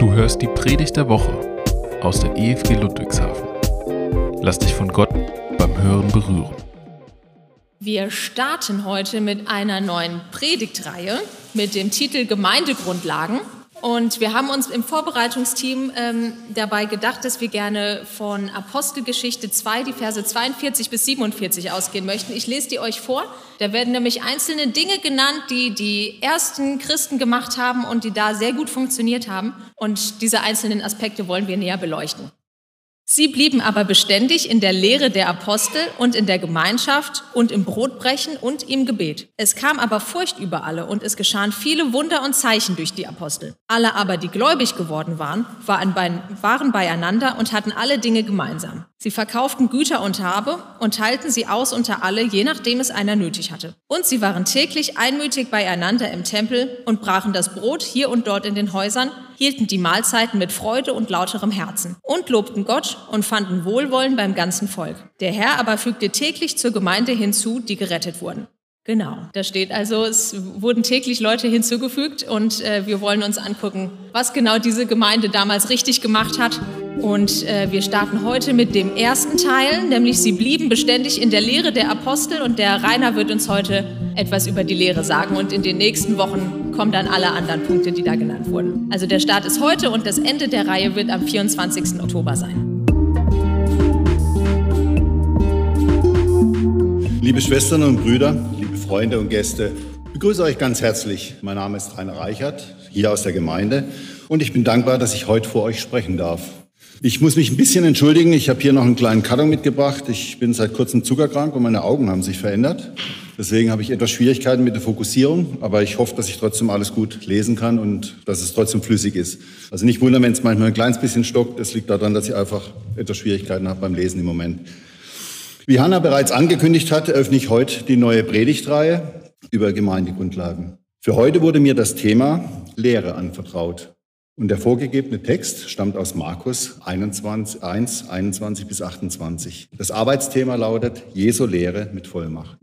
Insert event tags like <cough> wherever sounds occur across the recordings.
Du hörst die Predigt der Woche aus der EFG Ludwigshafen. Lass dich von Gott beim Hören berühren. Wir starten heute mit einer neuen Predigtreihe mit dem Titel Gemeindegrundlagen. Und wir haben uns im Vorbereitungsteam ähm, dabei gedacht, dass wir gerne von Apostelgeschichte 2, die Verse 42 bis 47 ausgehen möchten. Ich lese die euch vor. Da werden nämlich einzelne Dinge genannt, die die ersten Christen gemacht haben und die da sehr gut funktioniert haben. Und diese einzelnen Aspekte wollen wir näher beleuchten. Sie blieben aber beständig in der Lehre der Apostel und in der Gemeinschaft und im Brotbrechen und im Gebet. Es kam aber Furcht über alle und es geschahen viele Wunder und Zeichen durch die Apostel. Alle aber, die gläubig geworden waren, waren beieinander und hatten alle Dinge gemeinsam. Sie verkauften Güter und Habe und teilten sie aus unter alle, je nachdem es einer nötig hatte. Und sie waren täglich einmütig beieinander im Tempel und brachen das Brot hier und dort in den Häusern hielten die Mahlzeiten mit Freude und lauterem Herzen und lobten Gott und fanden Wohlwollen beim ganzen Volk. Der Herr aber fügte täglich zur Gemeinde hinzu, die gerettet wurden. Genau, da steht also, es wurden täglich Leute hinzugefügt und äh, wir wollen uns angucken, was genau diese Gemeinde damals richtig gemacht hat und äh, wir starten heute mit dem ersten Teil, nämlich sie blieben beständig in der Lehre der Apostel und der Rainer wird uns heute etwas über die Lehre sagen und in den nächsten Wochen kommen dann alle anderen Punkte, die da genannt wurden. Also der Start ist heute und das Ende der Reihe wird am 24. Oktober sein. Liebe Schwestern und Brüder, liebe Freunde und Gäste, ich begrüße euch ganz herzlich. Mein Name ist Rainer Reichert, hier aus der Gemeinde und ich bin dankbar, dass ich heute vor euch sprechen darf. Ich muss mich ein bisschen entschuldigen. Ich habe hier noch einen kleinen Karton mitgebracht. Ich bin seit kurzem zuckerkrank und meine Augen haben sich verändert. Deswegen habe ich etwas Schwierigkeiten mit der Fokussierung, aber ich hoffe, dass ich trotzdem alles gut lesen kann und dass es trotzdem flüssig ist. Also nicht wundern, wenn es manchmal ein kleines bisschen stockt. Das liegt daran, dass ich einfach etwas Schwierigkeiten habe beim Lesen im Moment. Wie Hanna bereits angekündigt hat, eröffne ich heute die neue Predigtreihe über Gemeindegrundlagen. Für heute wurde mir das Thema Lehre anvertraut. Und der vorgegebene Text stammt aus Markus 21, 1, 21 bis 28. Das Arbeitsthema lautet Jesu Lehre mit Vollmacht.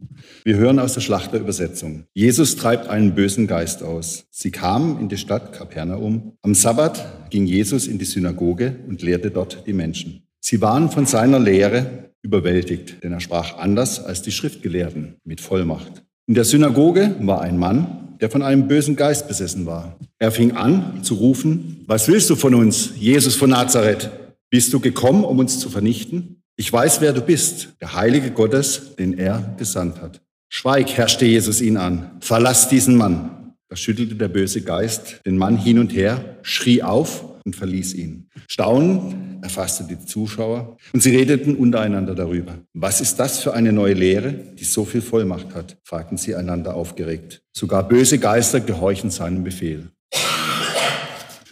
Wir hören aus der Schlachterübersetzung. Jesus treibt einen bösen Geist aus. Sie kamen in die Stadt Kapernaum. Am Sabbat ging Jesus in die Synagoge und lehrte dort die Menschen. Sie waren von seiner Lehre überwältigt, denn er sprach anders als die Schriftgelehrten mit Vollmacht. In der Synagoge war ein Mann, der von einem bösen Geist besessen war. Er fing an zu rufen, was willst du von uns, Jesus von Nazareth? Bist du gekommen, um uns zu vernichten? Ich weiß, wer du bist, der Heilige Gottes, den er gesandt hat. Schweig, herrschte Jesus ihn an. Verlass diesen Mann. Da schüttelte der böse Geist den Mann hin und her, schrie auf und verließ ihn. Staunen erfasste die Zuschauer und sie redeten untereinander darüber. Was ist das für eine neue Lehre, die so viel Vollmacht hat? fragten sie einander aufgeregt. Sogar böse Geister gehorchen seinem Befehl.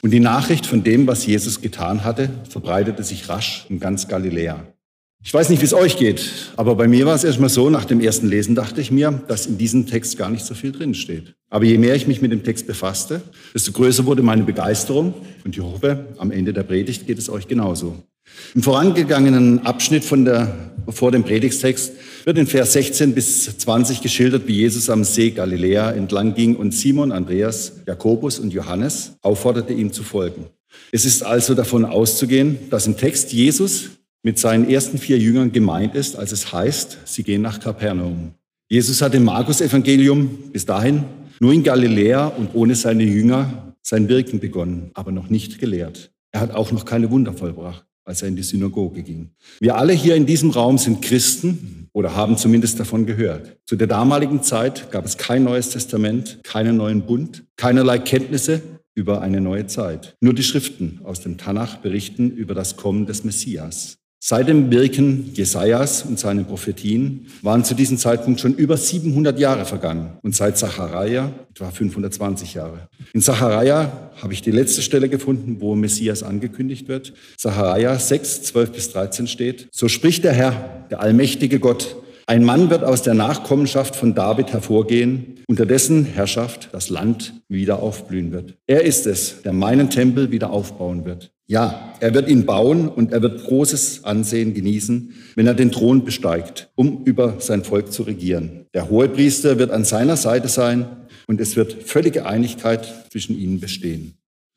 Und die Nachricht von dem, was Jesus getan hatte, verbreitete sich rasch in ganz Galiläa. Ich weiß nicht, wie es euch geht, aber bei mir war es erstmal so, nach dem ersten Lesen dachte ich mir, dass in diesem Text gar nicht so viel drin steht. Aber je mehr ich mich mit dem Text befasste, desto größer wurde meine Begeisterung und ich hoffe, am Ende der Predigt geht es euch genauso. Im vorangegangenen Abschnitt von der, vor dem Predigstext wird in Vers 16 bis 20 geschildert, wie Jesus am See Galiläa entlang ging und Simon, Andreas, Jakobus und Johannes aufforderte, ihm zu folgen. Es ist also davon auszugehen, dass im Text Jesus mit seinen ersten vier Jüngern gemeint ist, als es heißt, sie gehen nach Kapernaum. Jesus hat im Markus-Evangelium bis dahin nur in Galiläa und ohne seine Jünger sein Wirken begonnen, aber noch nicht gelehrt. Er hat auch noch keine Wunder vollbracht, als er in die Synagoge ging. Wir alle hier in diesem Raum sind Christen oder haben zumindest davon gehört. Zu der damaligen Zeit gab es kein neues Testament, keinen neuen Bund, keinerlei Kenntnisse über eine neue Zeit. Nur die Schriften aus dem Tanach berichten über das Kommen des Messias. Seit dem Wirken Jesajas und seinen Prophetien waren zu diesem Zeitpunkt schon über 700 Jahre vergangen und seit Zachariah etwa 520 Jahre. In Zachariah habe ich die letzte Stelle gefunden, wo Messias angekündigt wird. Zachariah 6, 12 bis 13 steht, so spricht der Herr, der allmächtige Gott, ein Mann wird aus der Nachkommenschaft von David hervorgehen, unter dessen Herrschaft das Land wieder aufblühen wird. Er ist es, der meinen Tempel wieder aufbauen wird ja, er wird ihn bauen und er wird großes Ansehen genießen, wenn er den Thron besteigt, um über sein Volk zu regieren. Der Hohepriester wird an seiner Seite sein und es wird völlige Einigkeit zwischen ihnen bestehen.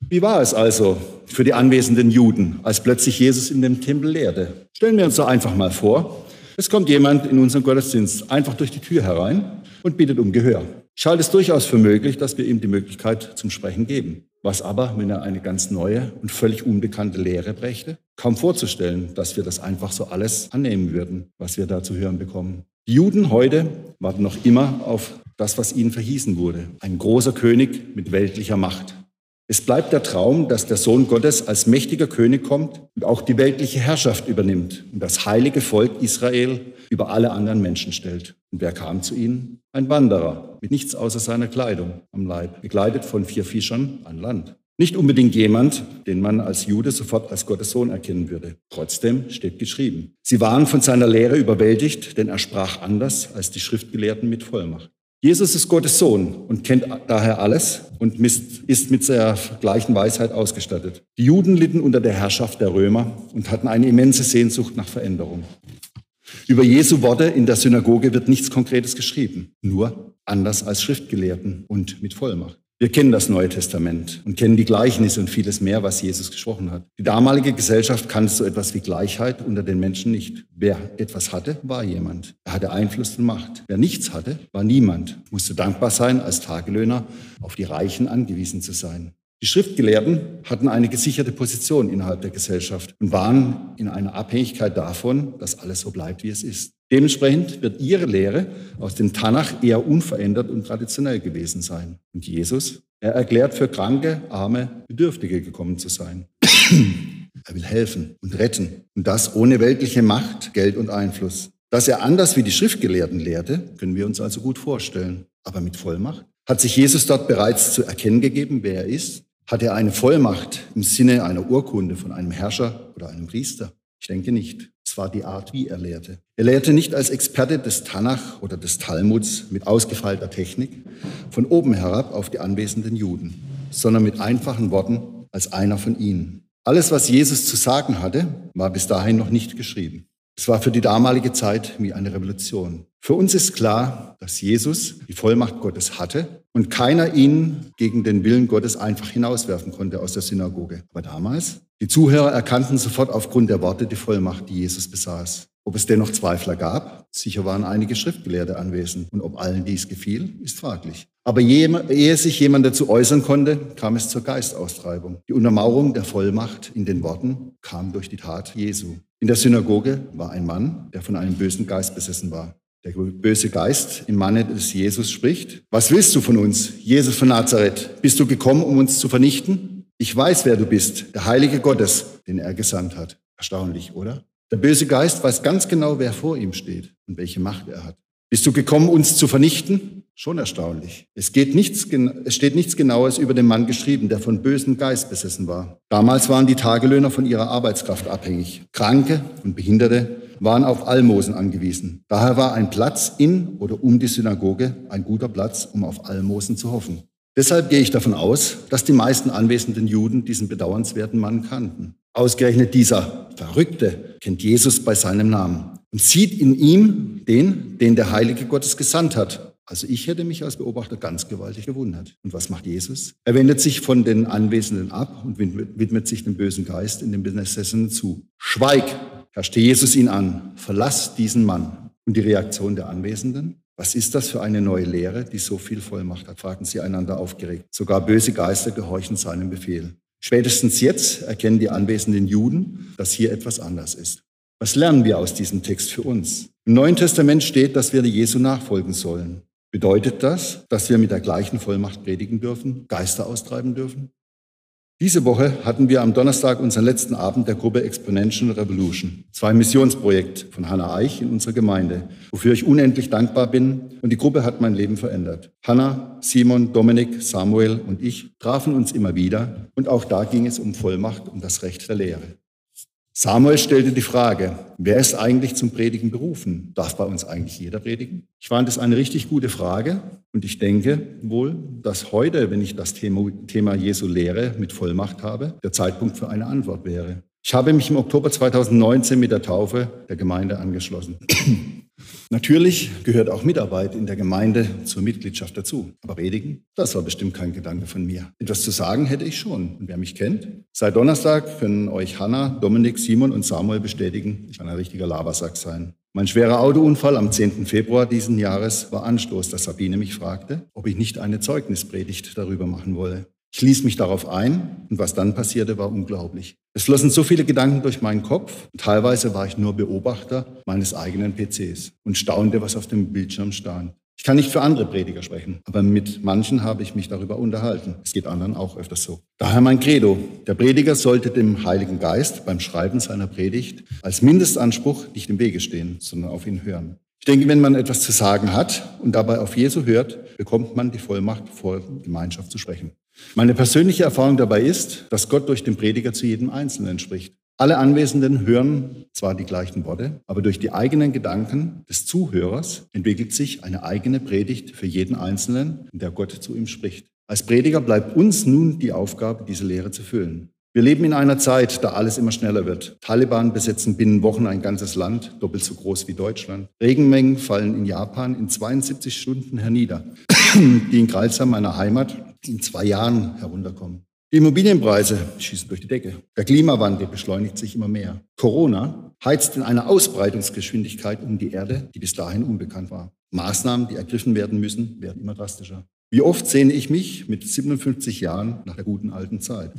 Wie war es also für die anwesenden Juden, als plötzlich Jesus in dem Tempel lehrte? Stellen wir uns so einfach mal vor, es kommt jemand in unseren Gottesdienst einfach durch die Tür herein und bittet um Gehör. Ich halte es durchaus für möglich, dass wir ihm die Möglichkeit zum Sprechen geben. Was aber, wenn er eine ganz neue und völlig unbekannte Lehre brächte? Kaum vorzustellen, dass wir das einfach so alles annehmen würden, was wir da zu hören bekommen. Die Juden heute warten noch immer auf das, was ihnen verhießen wurde. Ein großer König mit weltlicher Macht. Es bleibt der Traum, dass der Sohn Gottes als mächtiger König kommt und auch die weltliche Herrschaft übernimmt und das heilige Volk Israel über alle anderen Menschen stellt. Und wer kam zu ihnen? Ein Wanderer mit nichts außer seiner Kleidung am Leib, begleitet von vier Fischern an Land. Nicht unbedingt jemand, den man als Jude sofort als Gottes Sohn erkennen würde. Trotzdem steht geschrieben. Sie waren von seiner Lehre überwältigt, denn er sprach anders als die Schriftgelehrten mit Vollmacht. Jesus ist Gottes Sohn und kennt daher alles und ist mit der gleichen Weisheit ausgestattet. Die Juden litten unter der Herrschaft der Römer und hatten eine immense Sehnsucht nach Veränderung. Über Jesu Worte in der Synagoge wird nichts Konkretes geschrieben, nur anders als Schriftgelehrten und mit Vollmacht. Wir kennen das Neue Testament und kennen die Gleichnisse und vieles mehr, was Jesus gesprochen hat. Die damalige Gesellschaft kannte so etwas wie Gleichheit unter den Menschen nicht. Wer etwas hatte, war jemand. Er hatte Einfluss und Macht. Wer nichts hatte, war niemand. Musste dankbar sein, als Tagelöhner auf die Reichen angewiesen zu sein. Die Schriftgelehrten hatten eine gesicherte Position innerhalb der Gesellschaft und waren in einer Abhängigkeit davon, dass alles so bleibt, wie es ist. Dementsprechend wird ihre Lehre aus dem Tanach eher unverändert und traditionell gewesen sein. Und Jesus, er erklärt für Kranke, Arme, Bedürftige gekommen zu sein. <clears throat> er will helfen und retten. Und das ohne weltliche Macht, Geld und Einfluss. Dass er anders wie die Schriftgelehrten lehrte, können wir uns also gut vorstellen. Aber mit Vollmacht? Hat sich Jesus dort bereits zu erkennen gegeben, wer er ist? Hat er eine Vollmacht im Sinne einer Urkunde von einem Herrscher oder einem Priester? Ich denke nicht. Es war die Art, wie er lehrte. Er lehrte nicht als Experte des Tanach oder des Talmuds mit ausgefeilter Technik von oben herab auf die anwesenden Juden, sondern mit einfachen Worten als einer von ihnen. Alles, was Jesus zu sagen hatte, war bis dahin noch nicht geschrieben. Es war für die damalige Zeit wie eine Revolution. Für uns ist klar, dass Jesus die Vollmacht Gottes hatte und keiner ihn gegen den Willen Gottes einfach hinauswerfen konnte aus der Synagoge. Aber damals, die Zuhörer erkannten sofort aufgrund der Worte die Vollmacht, die Jesus besaß. Ob es dennoch Zweifler gab, sicher waren einige Schriftgelehrte anwesend. Und ob allen dies gefiel, ist fraglich. Aber ehe sich jemand dazu äußern konnte, kam es zur Geistaustreibung. Die Untermauerung der Vollmacht in den Worten kam durch die Tat Jesu. In der Synagoge war ein Mann, der von einem bösen Geist besessen war. Der böse Geist im Manne des Jesus spricht, was willst du von uns, Jesus von Nazareth? Bist du gekommen, um uns zu vernichten? Ich weiß, wer du bist, der Heilige Gottes, den er gesandt hat. Erstaunlich, oder? Der böse Geist weiß ganz genau, wer vor ihm steht und welche Macht er hat. Bist du gekommen, uns zu vernichten? Schon erstaunlich. Es, geht nichts, es steht nichts Genaues über den Mann geschrieben, der von bösem Geist besessen war. Damals waren die Tagelöhner von ihrer Arbeitskraft abhängig. Kranke und Behinderte waren auf Almosen angewiesen. Daher war ein Platz in oder um die Synagoge ein guter Platz, um auf Almosen zu hoffen. Deshalb gehe ich davon aus, dass die meisten anwesenden Juden diesen bedauernswerten Mann kannten. Ausgerechnet dieser Verrückte kennt Jesus bei seinem Namen und sieht in ihm den, den der Heilige Gottes gesandt hat. Also ich hätte mich als Beobachter ganz gewaltig gewundert. Und was macht Jesus? Er wendet sich von den Anwesenden ab und widmet sich dem bösen Geist in den Besessenen zu. Schweig, herrschte Jesus ihn an, verlass diesen Mann. Und die Reaktion der Anwesenden? Was ist das für eine neue Lehre, die so viel Vollmacht hat? fragten sie einander aufgeregt. Sogar böse Geister gehorchen seinem Befehl. Spätestens jetzt erkennen die anwesenden Juden, dass hier etwas anders ist. Was lernen wir aus diesem Text für uns? Im Neuen Testament steht, dass wir Jesu nachfolgen sollen. Bedeutet das, dass wir mit der gleichen Vollmacht predigen dürfen, Geister austreiben dürfen? Diese Woche hatten wir am Donnerstag unseren letzten Abend der Gruppe Exponential Revolution. Zwei Missionsprojekt von Hannah Eich in unserer Gemeinde, wofür ich unendlich dankbar bin. Und die Gruppe hat mein Leben verändert. Hannah, Simon, Dominik, Samuel und ich trafen uns immer wieder. Und auch da ging es um Vollmacht und das Recht der Lehre. Samuel stellte die Frage, wer ist eigentlich zum Predigen berufen? Darf bei uns eigentlich jeder predigen? Ich fand es eine richtig gute Frage und ich denke wohl, dass heute, wenn ich das Thema Jesu Lehre mit Vollmacht habe, der Zeitpunkt für eine Antwort wäre. Ich habe mich im Oktober 2019 mit der Taufe der Gemeinde angeschlossen. <clears throat> Natürlich gehört auch Mitarbeit in der Gemeinde zur Mitgliedschaft dazu. Aber predigen, das war bestimmt kein Gedanke von mir. Etwas zu sagen hätte ich schon. Und wer mich kennt, seit Donnerstag können euch Hanna, Dominik, Simon und Samuel bestätigen, ich kann ein richtiger Labersack sein. Mein schwerer Autounfall am 10. Februar diesen Jahres war Anstoß, dass Sabine mich fragte, ob ich nicht eine Zeugnispredigt darüber machen wolle. Ich ließ mich darauf ein und was dann passierte, war unglaublich. Es flossen so viele Gedanken durch meinen Kopf. Teilweise war ich nur Beobachter meines eigenen PCs und staunte, was auf dem Bildschirm stand. Ich kann nicht für andere Prediger sprechen, aber mit manchen habe ich mich darüber unterhalten. Es geht anderen auch öfters so. Daher mein Credo. Der Prediger sollte dem Heiligen Geist beim Schreiben seiner Predigt als Mindestanspruch nicht im Wege stehen, sondern auf ihn hören. Ich denke, wenn man etwas zu sagen hat und dabei auf Jesu hört, bekommt man die Vollmacht, vor Gemeinschaft zu sprechen. Meine persönliche Erfahrung dabei ist, dass Gott durch den Prediger zu jedem Einzelnen spricht. Alle Anwesenden hören zwar die gleichen Worte, aber durch die eigenen Gedanken des Zuhörers entwickelt sich eine eigene Predigt für jeden Einzelnen, in der Gott zu ihm spricht. Als Prediger bleibt uns nun die Aufgabe, diese Lehre zu füllen. Wir leben in einer Zeit, da alles immer schneller wird. Taliban besetzen binnen Wochen ein ganzes Land, doppelt so groß wie Deutschland. Regenmengen fallen in Japan in 72 Stunden hernieder, <coughs> die in Kreilsheim, meiner Heimat, in zwei Jahren herunterkommen. Die Immobilienpreise schießen durch die Decke. Der Klimawandel beschleunigt sich immer mehr. Corona heizt in einer Ausbreitungsgeschwindigkeit um die Erde, die bis dahin unbekannt war. Maßnahmen, die ergriffen werden müssen, werden immer drastischer. Wie oft sehne ich mich mit 57 Jahren nach der guten alten Zeit.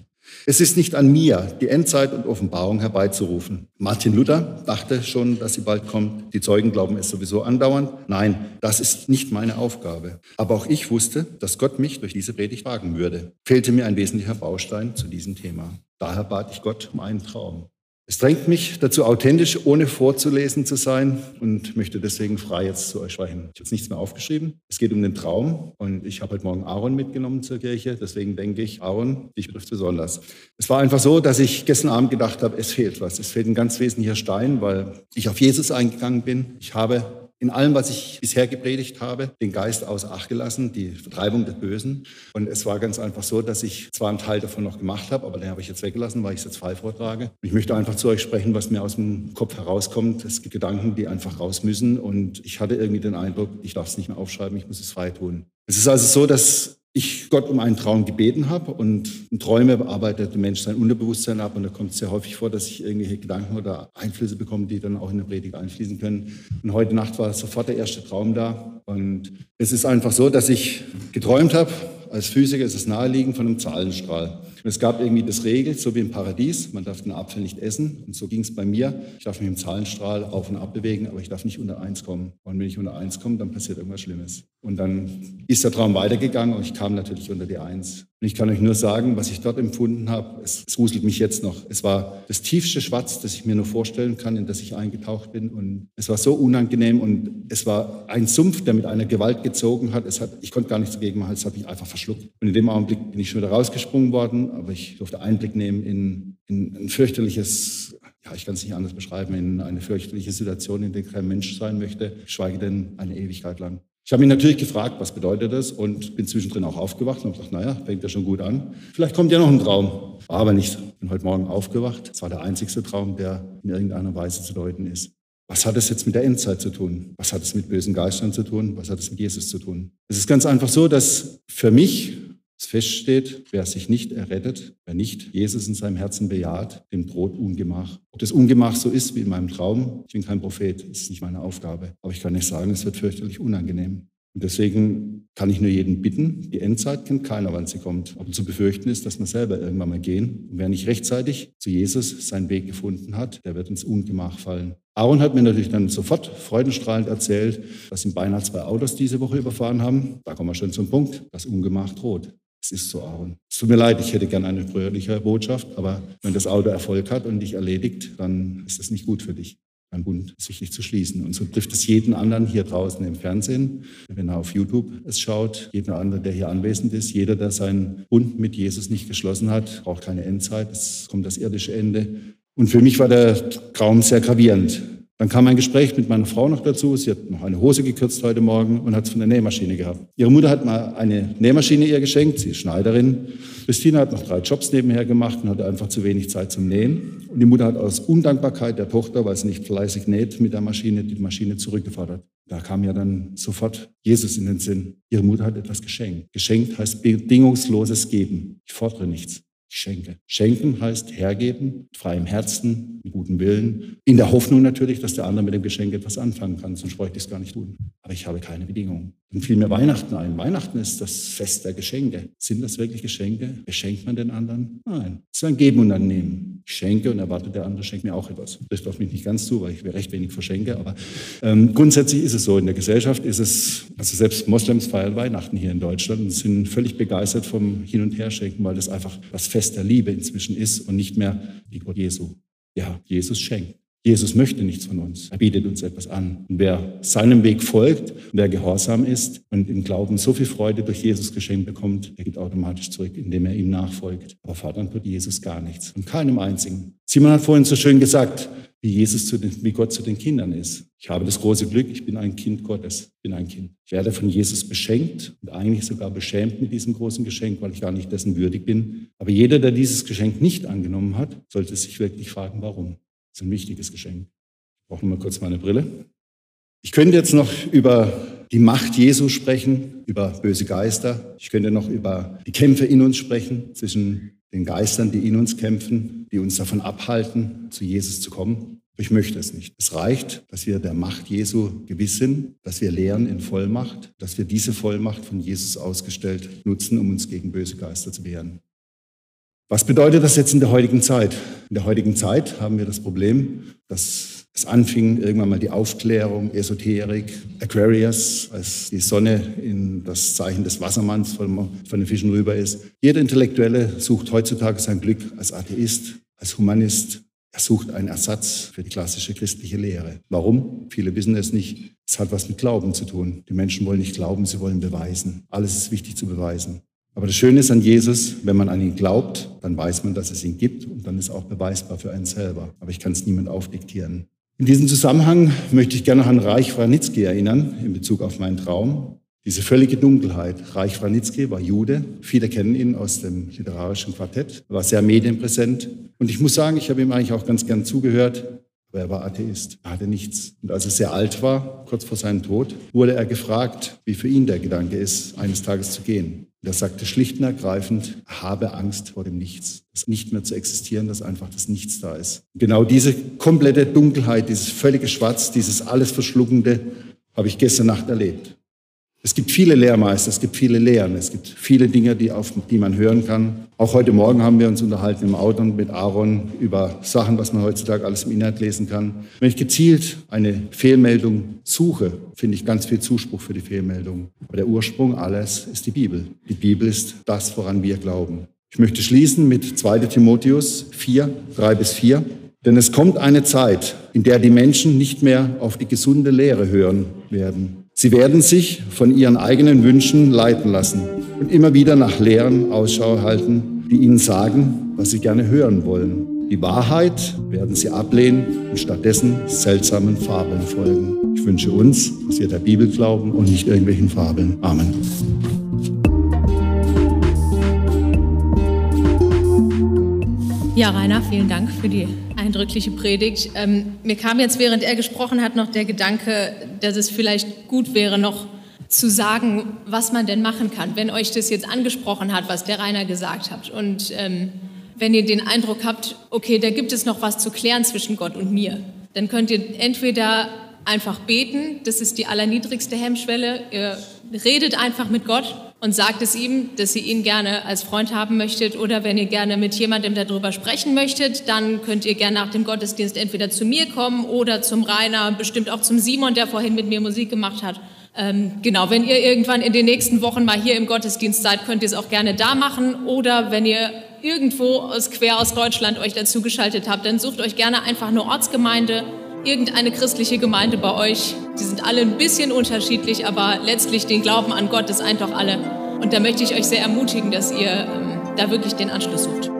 Es ist nicht an mir, die Endzeit und Offenbarung herbeizurufen. Martin Luther dachte schon, dass sie bald kommt. Die Zeugen glauben es sowieso andauernd. Nein, das ist nicht meine Aufgabe. Aber auch ich wusste, dass Gott mich durch diese Predigt tragen würde. Fehlte mir ein wesentlicher Baustein zu diesem Thema. Daher bat ich Gott um einen Traum. Es drängt mich dazu, authentisch, ohne vorzulesen zu sein und möchte deswegen frei jetzt zu euch sprechen. Ich habe jetzt nichts mehr aufgeschrieben. Es geht um den Traum und ich habe heute Morgen Aaron mitgenommen zur Kirche. Deswegen denke ich, Aaron, dich betrifft besonders. Es war einfach so, dass ich gestern Abend gedacht habe, es fehlt was. Es fehlt ein ganz wesentlicher Stein, weil ich auf Jesus eingegangen bin. Ich habe in allem, was ich bisher gepredigt habe, den Geist außer Acht gelassen, die Vertreibung der Bösen. Und es war ganz einfach so, dass ich zwar einen Teil davon noch gemacht habe, aber den habe ich jetzt weggelassen, weil ich es jetzt frei vortrage. Ich möchte einfach zu euch sprechen, was mir aus dem Kopf herauskommt. Es gibt Gedanken, die einfach raus müssen. Und ich hatte irgendwie den Eindruck, ich darf es nicht mehr aufschreiben, ich muss es frei tun. Es ist also so, dass ich Gott um einen Traum gebeten habe und Träume bearbeitet der Mensch sein Unterbewusstsein ab und da kommt es sehr häufig vor, dass ich irgendwelche Gedanken oder Einflüsse bekomme, die dann auch in eine Predigt einfließen können. Und heute Nacht war sofort der erste Traum da und es ist einfach so, dass ich geträumt habe, als Physiker ist es naheliegend von einem Zahlenstrahl. Es gab irgendwie das Regel, so wie im Paradies, man darf den Apfel nicht essen. Und so ging es bei mir. Ich darf mich im Zahlenstrahl auf und ab bewegen, aber ich darf nicht unter eins kommen. Und wenn ich unter eins komme, dann passiert irgendwas Schlimmes. Und dann ist der Traum weitergegangen und ich kam natürlich unter die Eins. Und ich kann euch nur sagen, was ich dort empfunden habe, es, es ruselt mich jetzt noch. Es war das tiefste Schwarz, das ich mir nur vorstellen kann, in das ich eingetaucht bin. Und es war so unangenehm und es war ein Sumpf, der mit einer Gewalt gezogen hat. Es hat ich konnte gar nichts dagegen machen, es hat mich einfach verschluckt. Und in dem Augenblick bin ich schon wieder rausgesprungen worden, aber ich durfte Einblick nehmen in, in ein fürchterliches ja, ich kann es nicht anders beschreiben, in eine fürchterliche Situation, in der kein Mensch sein möchte, geschweige denn eine Ewigkeit lang. Ich habe mich natürlich gefragt, was bedeutet das und bin zwischendrin auch aufgewacht und habe gesagt, naja, fängt ja schon gut an. Vielleicht kommt ja noch ein Traum. War aber nicht. Ich bin heute Morgen aufgewacht. Es war der einzigste Traum, der in irgendeiner Weise zu deuten ist. Was hat es jetzt mit der Endzeit zu tun? Was hat es mit bösen Geistern zu tun? Was hat es mit Jesus zu tun? Es ist ganz einfach so, dass für mich es feststeht, wer sich nicht errettet, wer nicht Jesus in seinem Herzen bejaht, dem droht Ungemach. Ob das Ungemach so ist wie in meinem Traum, ich bin kein Prophet, das ist nicht meine Aufgabe. Aber ich kann nicht sagen, es wird fürchterlich unangenehm. Und deswegen kann ich nur jeden bitten, die Endzeit kennt keiner, wann sie kommt. Aber zu befürchten ist, dass wir selber irgendwann mal gehen. Und wer nicht rechtzeitig zu Jesus seinen Weg gefunden hat, der wird ins Ungemach fallen. Aaron hat mir natürlich dann sofort freudenstrahlend erzählt, dass ihm beinahe zwei Autos diese Woche überfahren haben. Da kommen wir schon zum Punkt. Das Ungemach droht. Es ist so, Aaron. Es tut mir leid, ich hätte gern eine fröhliche Botschaft, aber wenn das Auto Erfolg hat und dich erledigt, dann ist das nicht gut für dich, einen Bund sicherlich zu schließen. Und so trifft es jeden anderen hier draußen im Fernsehen, wenn er auf YouTube es schaut, jeden anderen, der hier anwesend ist, jeder, der seinen Bund mit Jesus nicht geschlossen hat, braucht keine Endzeit, es kommt das irdische Ende. Und für mich war der Traum sehr gravierend. Dann kam ein Gespräch mit meiner Frau noch dazu. Sie hat noch eine Hose gekürzt heute Morgen und hat es von der Nähmaschine gehabt. Ihre Mutter hat mal eine Nähmaschine ihr geschenkt. Sie ist Schneiderin. Christina hat noch drei Jobs nebenher gemacht und hatte einfach zu wenig Zeit zum Nähen. Und die Mutter hat aus Undankbarkeit der Tochter, weil sie nicht fleißig näht mit der Maschine, die Maschine zurückgefordert. Da kam ja dann sofort Jesus in den Sinn. Ihre Mutter hat etwas geschenkt. Geschenkt heißt bedingungsloses Geben. Ich fordere nichts. Ich schenke. Schenken heißt hergeben, mit freiem Herzen, mit gutem Willen, in der Hoffnung natürlich, dass der andere mit dem Geschenk etwas anfangen kann, sonst bräuchte ich es gar nicht tun. Aber ich habe keine Bedingungen. Dann fiel mir Weihnachten ein. Weihnachten ist das Fest der Geschenke. Sind das wirklich Geschenke? Beschenkt man den anderen? Nein. Es ist ein Geben und ein Nehmen. Ich schenke und erwarte, der andere schenkt mir auch etwas. Das trifft mich nicht ganz zu, weil ich recht wenig verschenke. Aber ähm, grundsätzlich ist es so. In der Gesellschaft ist es, also selbst Moslems feiern Weihnachten hier in Deutschland und sind völlig begeistert vom Hin- und Herschenken, weil das einfach das Fest der Liebe inzwischen ist und nicht mehr die Geburt Jesu. Ja, Jesus schenkt. Jesus möchte nichts von uns. Er bietet uns etwas an. Und wer seinem Weg folgt, wer gehorsam ist und im Glauben so viel Freude durch Jesus geschenkt bekommt, der geht automatisch zurück, indem er ihm nachfolgt. Aber fordern tut Jesus gar nichts. Und keinem einzigen. Simon hat vorhin so schön gesagt, wie Jesus zu den, wie Gott zu den Kindern ist. Ich habe das große Glück, ich bin ein Kind Gottes, bin ein Kind. Ich werde von Jesus beschenkt und eigentlich sogar beschämt mit diesem großen Geschenk, weil ich gar nicht dessen würdig bin. Aber jeder, der dieses Geschenk nicht angenommen hat, sollte sich wirklich fragen, warum. Das ist ein wichtiges Geschenk. Ich brauche mal kurz meine Brille. Ich könnte jetzt noch über die Macht Jesu sprechen, über böse Geister. Ich könnte noch über die Kämpfe in uns sprechen, zwischen den Geistern, die in uns kämpfen, die uns davon abhalten, zu Jesus zu kommen. Ich möchte es nicht. Es reicht, dass wir der Macht Jesu gewiss sind, dass wir lehren in Vollmacht, dass wir diese Vollmacht von Jesus ausgestellt nutzen, um uns gegen böse Geister zu wehren. Was bedeutet das jetzt in der heutigen Zeit? In der heutigen Zeit haben wir das Problem, dass es anfing irgendwann mal die Aufklärung, Esoterik, Aquarius, als die Sonne in das Zeichen des Wassermanns von, von den Fischen rüber ist. Jeder Intellektuelle sucht heutzutage sein Glück als Atheist, als Humanist. Er sucht einen Ersatz für die klassische christliche Lehre. Warum? Viele wissen es nicht. Es hat was mit Glauben zu tun. Die Menschen wollen nicht glauben, sie wollen beweisen. Alles ist wichtig zu beweisen. Aber das Schöne ist an Jesus, wenn man an ihn glaubt, dann weiß man, dass es ihn gibt und dann ist auch beweisbar für einen selber. Aber ich kann es niemand aufdiktieren. In diesem Zusammenhang möchte ich gerne noch an Reich Wranitzky erinnern, in Bezug auf meinen Traum. Diese völlige Dunkelheit. Reich Wranitzky war Jude. Viele kennen ihn aus dem literarischen Quartett. Er war sehr medienpräsent. Und ich muss sagen, ich habe ihm eigentlich auch ganz gern zugehört. Aber er war Atheist. Er hatte nichts. Und als er sehr alt war, kurz vor seinem Tod, wurde er gefragt, wie für ihn der Gedanke ist, eines Tages zu gehen. Und er sagte schlicht und ergreifend, habe Angst vor dem Nichts. Das nicht mehr zu existieren, dass einfach das Nichts da ist. Genau diese komplette Dunkelheit, dieses völlige Schwarz, dieses alles Verschluckende, habe ich gestern Nacht erlebt. Es gibt viele Lehrmeister, es gibt viele Lehren, es gibt viele Dinge, die, auf, die man hören kann. Auch heute Morgen haben wir uns unterhalten im Auto mit Aaron über Sachen, was man heutzutage alles im Internet lesen kann. Wenn ich gezielt eine Fehlmeldung suche, finde ich ganz viel Zuspruch für die Fehlmeldung. Aber der Ursprung alles ist die Bibel. Die Bibel ist das, woran wir glauben. Ich möchte schließen mit 2 Timotheus 4, 3 bis 4. Denn es kommt eine Zeit, in der die Menschen nicht mehr auf die gesunde Lehre hören werden Sie werden sich von ihren eigenen Wünschen leiten lassen und immer wieder nach Lehren Ausschau halten, die ihnen sagen, was sie gerne hören wollen. Die Wahrheit werden sie ablehnen und stattdessen seltsamen Fabeln folgen. Ich wünsche uns, dass wir der Bibel glauben und nicht irgendwelchen Fabeln. Amen. Ja, Rainer, vielen Dank für die eindrückliche Predigt. Ähm, mir kam jetzt, während er gesprochen hat, noch der Gedanke, dass es vielleicht gut wäre, noch zu sagen, was man denn machen kann, wenn euch das jetzt angesprochen hat, was der Rainer gesagt hat. Und ähm, wenn ihr den Eindruck habt, okay, da gibt es noch was zu klären zwischen Gott und mir, dann könnt ihr entweder einfach beten, das ist die allerniedrigste Hemmschwelle, ihr redet einfach mit Gott und sagt es ihm, dass ihr ihn gerne als Freund haben möchtet. Oder wenn ihr gerne mit jemandem darüber sprechen möchtet, dann könnt ihr gerne nach dem Gottesdienst entweder zu mir kommen oder zum Rainer, bestimmt auch zum Simon, der vorhin mit mir Musik gemacht hat. Ähm, genau, wenn ihr irgendwann in den nächsten Wochen mal hier im Gottesdienst seid, könnt ihr es auch gerne da machen. Oder wenn ihr irgendwo aus, quer aus Deutschland euch dazu geschaltet habt, dann sucht euch gerne einfach eine Ortsgemeinde irgendeine christliche Gemeinde bei euch. Die sind alle ein bisschen unterschiedlich, aber letztlich den Glauben an Gott ist einfach alle. Und da möchte ich euch sehr ermutigen, dass ihr ähm, da wirklich den Anschluss sucht.